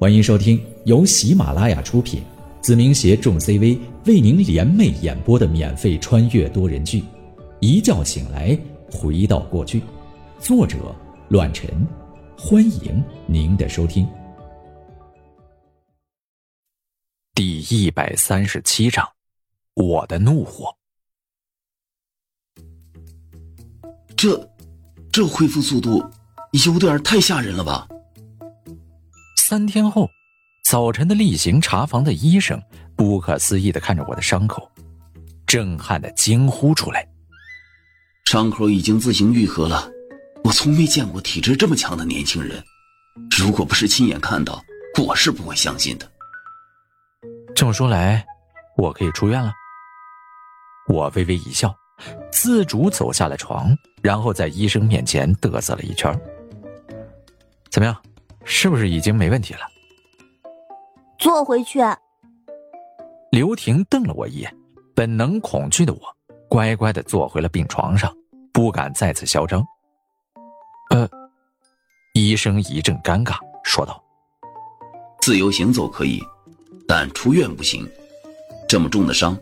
欢迎收听由喜马拉雅出品，子明携众 CV 为您联袂演播的免费穿越多人剧《一觉醒来回到过去》，作者：乱臣。欢迎您的收听。第一百三十七章，我的怒火。这，这恢复速度有点太吓人了吧？三天后，早晨的例行查房的医生不可思议的看着我的伤口，震撼的惊呼出来：“伤口已经自行愈合了，我从没见过体质这么强的年轻人。如果不是亲眼看到，我是不会相信的。”这么说来，我可以出院了。我微微一笑，自主走下了床，然后在医生面前嘚瑟了一圈。怎么样？是不是已经没问题了？坐回去。刘婷瞪了我一眼，本能恐惧的我，乖乖的坐回了病床上，不敢再次嚣张。呃，医生一阵尴尬，说道：“自由行走可以，但出院不行。这么重的伤，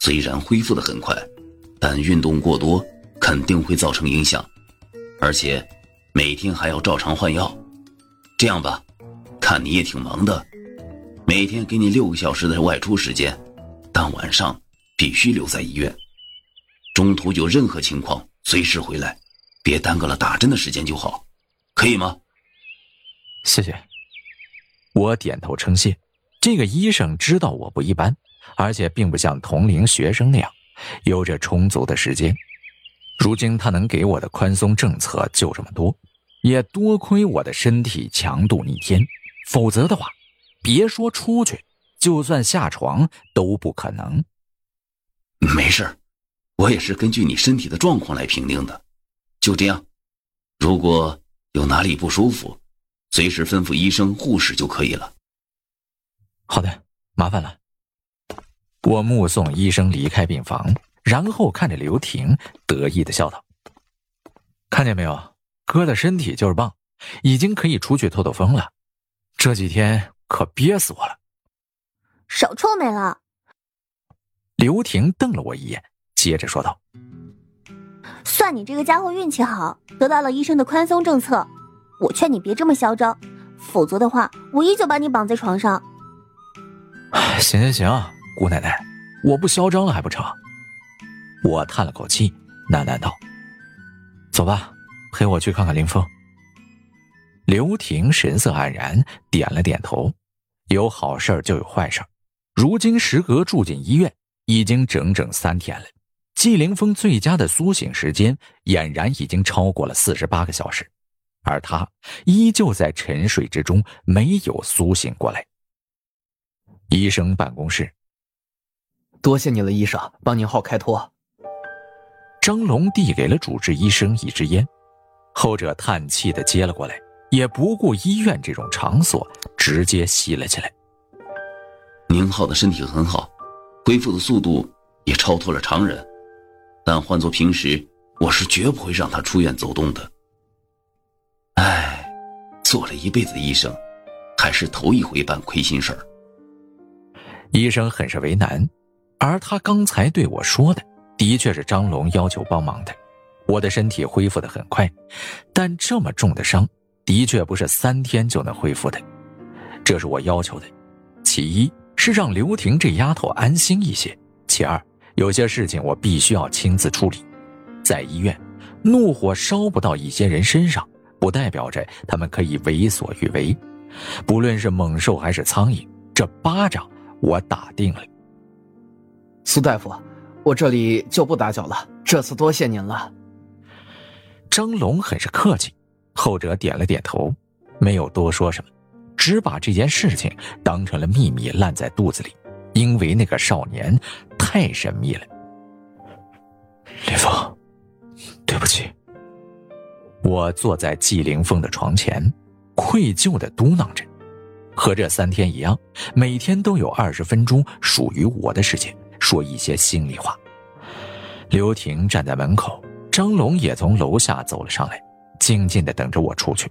虽然恢复的很快，但运动过多肯定会造成影响，而且每天还要照常换药。”这样吧，看你也挺忙的，每天给你六个小时的外出时间，但晚上必须留在医院。中途有任何情况随时回来，别耽搁了打针的时间就好，可以吗？谢谢。我点头称谢。这个医生知道我不一般，而且并不像同龄学生那样有着充足的时间。如今他能给我的宽松政策就这么多。也多亏我的身体强度逆天，否则的话，别说出去，就算下床都不可能。没事我也是根据你身体的状况来评定的。就这样，如果有哪里不舒服，随时吩咐医生、护士就可以了。好的，麻烦了。我目送医生离开病房，然后看着刘婷，得意的笑道：“看见没有？”哥的身体就是棒，已经可以出去透透风了。这几天可憋死我了。少臭美了。刘婷瞪了我一眼，接着说道：“算你这个家伙运气好，得到了医生的宽松政策。我劝你别这么嚣张，否则的话，我依旧把你绑在床上。”行行行，姑奶奶，我不嚣张了还不成？我叹了口气，喃喃道：“走吧。”陪我去看看林峰。刘婷神色黯然，点了点头。有好事就有坏事如今时隔住进医院已经整整三天了，季凌峰最佳的苏醒时间俨然已经超过了四十八个小时，而他依旧在沉睡之中，没有苏醒过来。医生办公室，多谢你了，医生，帮您号开脱。张龙递给了主治医生一支烟。后者叹气的接了过来，也不顾医院这种场所，直接吸了起来。宁浩的身体很好，恢复的速度也超脱了常人，但换做平时，我是绝不会让他出院走动的。唉，做了一辈子医生，还是头一回办亏心事儿。医生很是为难，而他刚才对我说的，的确是张龙要求帮忙的。我的身体恢复的很快，但这么重的伤，的确不是三天就能恢复的，这是我要求的。其一是让刘婷这丫头安心一些，其二有些事情我必须要亲自处理。在医院，怒火烧不到一些人身上，不代表着他们可以为所欲为。不论是猛兽还是苍蝇，这巴掌我打定了。苏大夫，我这里就不打搅了，这次多谢您了。张龙很是客气，后者点了点头，没有多说什么，只把这件事情当成了秘密烂在肚子里，因为那个少年太神秘了。林峰，对不起。我坐在季凌峰的床前，愧疚的嘟囔着，和这三天一样，每天都有二十分钟属于我的时间，说一些心里话。刘婷站在门口。张龙也从楼下走了上来，静静的等着我出去。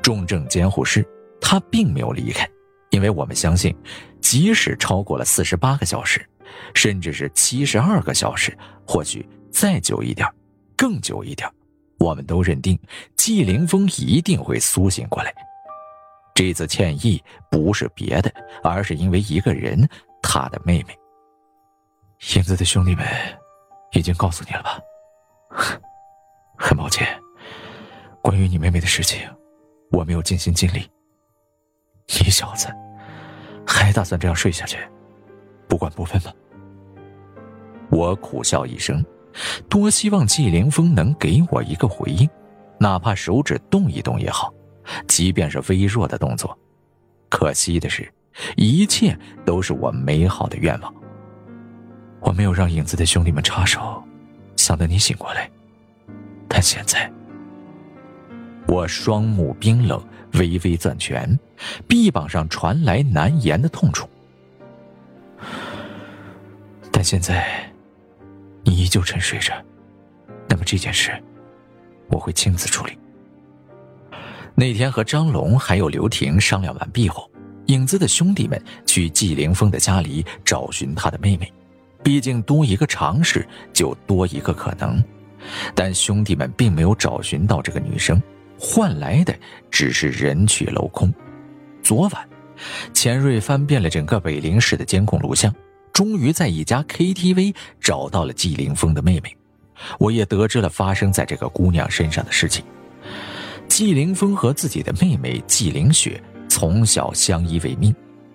重症监护室，他并没有离开，因为我们相信，即使超过了四十八个小时，甚至是七十二个小时，或许再久一点，更久一点，我们都认定季凌风一定会苏醒过来。这次歉意不是别的，而是因为一个人，他的妹妹。影子的兄弟们已经告诉你了吧？很抱歉，关于你妹妹的事情，我没有尽心尽力。你小子还打算这样睡下去，不管不分吗？我苦笑一声，多希望季凌风能给我一个回应，哪怕手指动一动也好，即便是微弱的动作。可惜的是，一切都是我美好的愿望。我没有让影子的兄弟们插手，想等你醒过来。但现在，我双目冰冷，微微攥拳，臂膀上传来难言的痛楚。但现在，你依旧沉睡着，那么这件事，我会亲自处理。那天和张龙还有刘婷商量完毕后，影子的兄弟们去季凌风的家里找寻他的妹妹。毕竟多一个尝试，就多一个可能。但兄弟们并没有找寻到这个女生，换来的只是人去楼空。昨晚，钱瑞翻遍了整个北陵市的监控录像，终于在一家 KTV 找到了季凌风的妹妹。我也得知了发生在这个姑娘身上的事情。季凌风和自己的妹妹季凌雪从小相依为命。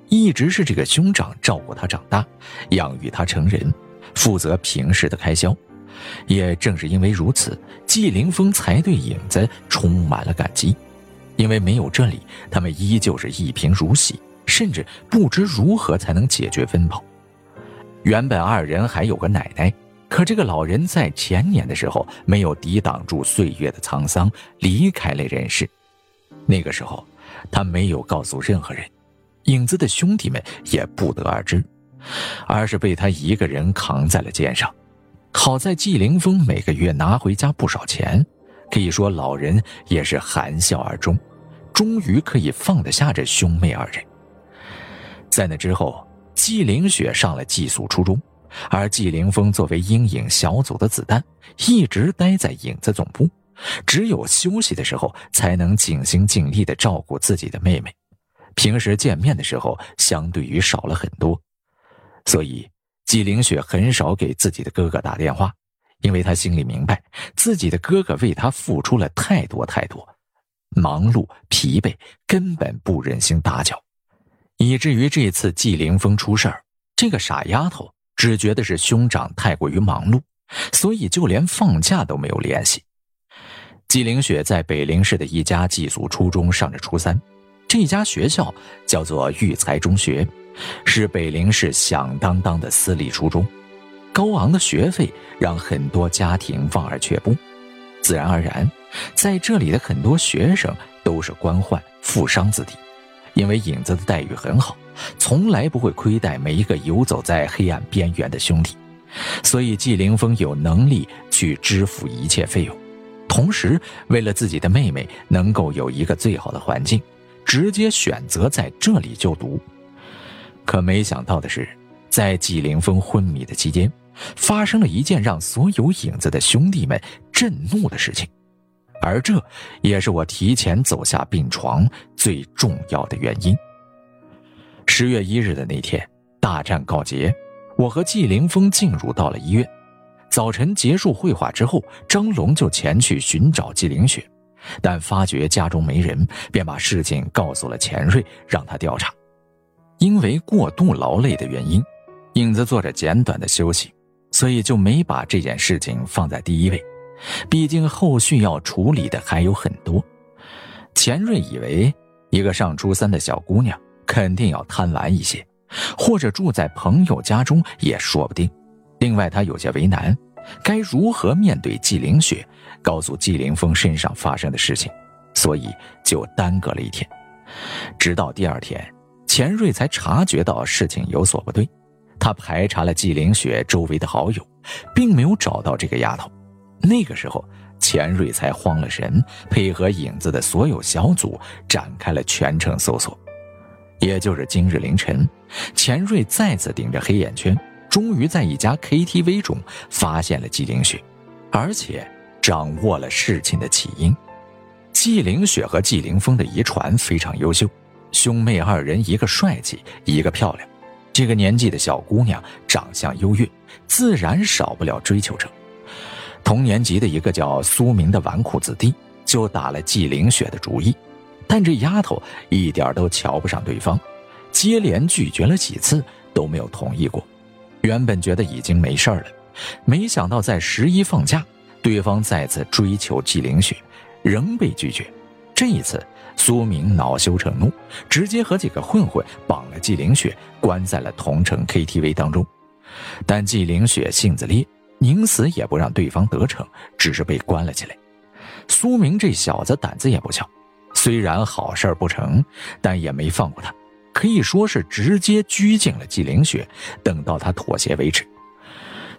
一直是这个兄长照顾她长大，养育她成人，负责平时的开销。也正是因为如此，季凌风才对影子充满了感激。因为没有这里，他们依旧是一贫如洗，甚至不知如何才能解决温饱。原本二人还有个奶奶，可这个老人在前年的时候没有抵挡住岁月的沧桑，离开了人世。那个时候，他没有告诉任何人。影子的兄弟们也不得而知，而是被他一个人扛在了肩上。好在季凌风每个月拿回家不少钱，可以说老人也是含笑而终，终于可以放得下这兄妹二人。在那之后，季凌雪上了寄宿初中，而季凌风作为阴影小组的子弹，一直待在影子总部，只有休息的时候才能尽心尽力地照顾自己的妹妹。平时见面的时候，相对于少了很多，所以季凌雪很少给自己的哥哥打电话，因为她心里明白，自己的哥哥为她付出了太多太多，忙碌疲惫，根本不忍心打搅，以至于这次季凌风出事儿，这个傻丫头只觉得是兄长太过于忙碌，所以就连放假都没有联系。季凌雪在北陵市的一家寄宿初中上着初三。这家学校叫做育才中学，是北陵市响当当的私立初中。高昂的学费让很多家庭望而却步，自然而然，在这里的很多学生都是官宦富商子弟。因为影子的待遇很好，从来不会亏待每一个游走在黑暗边缘的兄弟，所以季凌风有能力去支付一切费用。同时，为了自己的妹妹能够有一个最好的环境。直接选择在这里就读，可没想到的是，在季凌风昏迷的期间，发生了一件让所有影子的兄弟们震怒的事情，而这也是我提前走下病床最重要的原因。十月一日的那天，大战告捷，我和季凌风进入到了医院。早晨结束会话之后，张龙就前去寻找季凌雪。但发觉家中没人，便把事情告诉了钱瑞，让他调查。因为过度劳累的原因，影子做着简短的休息，所以就没把这件事情放在第一位。毕竟后续要处理的还有很多。钱瑞以为一个上初三的小姑娘肯定要贪玩一些，或者住在朋友家中也说不定。另外，他有些为难，该如何面对季凌雪？告诉季凌风身上发生的事情，所以就耽搁了一天。直到第二天，钱瑞才察觉到事情有所不对。他排查了季凌雪周围的好友，并没有找到这个丫头。那个时候，钱瑞才慌了神，配合影子的所有小组展开了全程搜索。也就是今日凌晨，钱瑞再次顶着黑眼圈，终于在一家 KTV 中发现了纪凌雪，而且掌握了事情的起因。纪凌雪和纪凌峰的遗传非常优秀，兄妹二人一个帅气，一个漂亮。这个年纪的小姑娘长相优越，自然少不了追求者。同年级的一个叫苏明的纨绔子弟就打了纪凌雪的主意。但这丫头一点都瞧不上对方，接连拒绝了几次都没有同意过。原本觉得已经没事了，没想到在十一放假，对方再次追求纪凌雪，仍被拒绝。这一次，苏明恼羞成怒，直接和几个混混绑了纪凌雪，关在了同城 KTV 当中。但纪凌雪性子烈，宁死也不让对方得逞，只是被关了起来。苏明这小子胆子也不小。虽然好事不成，但也没放过他，可以说是直接拘禁了纪凌雪，等到他妥协为止。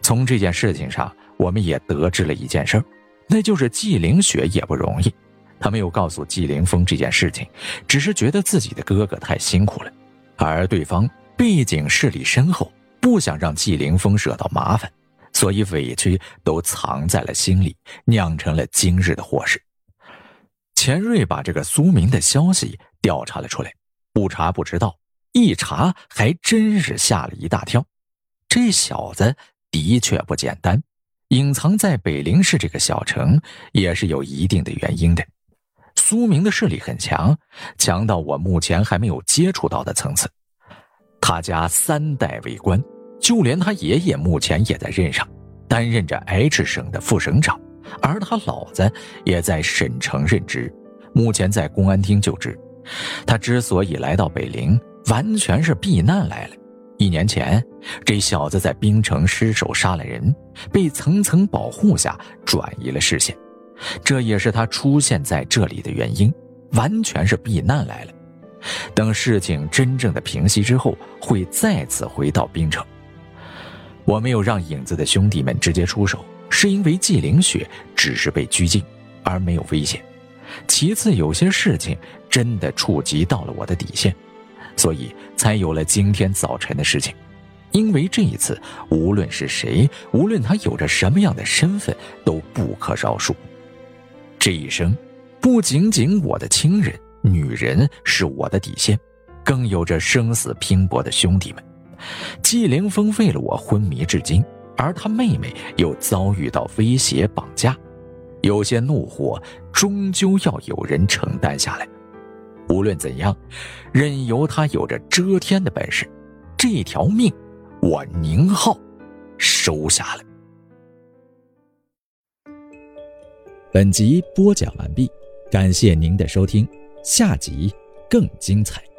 从这件事情上，我们也得知了一件事那就是纪凌雪也不容易。他没有告诉纪凌峰这件事情，只是觉得自己的哥哥太辛苦了，而对方毕竟势力深厚，不想让纪凌峰惹到麻烦，所以委屈都藏在了心里，酿成了今日的祸事。钱瑞把这个苏明的消息调查了出来，不查不知道，一查还真是吓了一大跳。这小子的确不简单，隐藏在北陵市这个小城也是有一定的原因的。苏明的势力很强，强到我目前还没有接触到的层次。他家三代为官，就连他爷爷目前也在任上，担任着 H 省的副省长。而他老子也在省城任职，目前在公安厅就职。他之所以来到北陵，完全是避难来了。一年前，这小子在冰城失手杀了人，被层层保护下转移了视线，这也是他出现在这里的原因，完全是避难来了。等事情真正的平息之后，会再次回到冰城。我没有让影子的兄弟们直接出手。是因为纪凌雪只是被拘禁，而没有危险。其次，有些事情真的触及到了我的底线，所以才有了今天早晨的事情。因为这一次，无论是谁，无论他有着什么样的身份，都不可饶恕。这一生，不仅仅我的亲人、女人是我的底线，更有着生死拼搏的兄弟们。纪凌风为了我昏迷至今。而他妹妹又遭遇到威胁绑架，有些怒火终究要有人承担下来。无论怎样，任由他有着遮天的本事，这条命我宁浩收下了。本集播讲完毕，感谢您的收听，下集更精彩。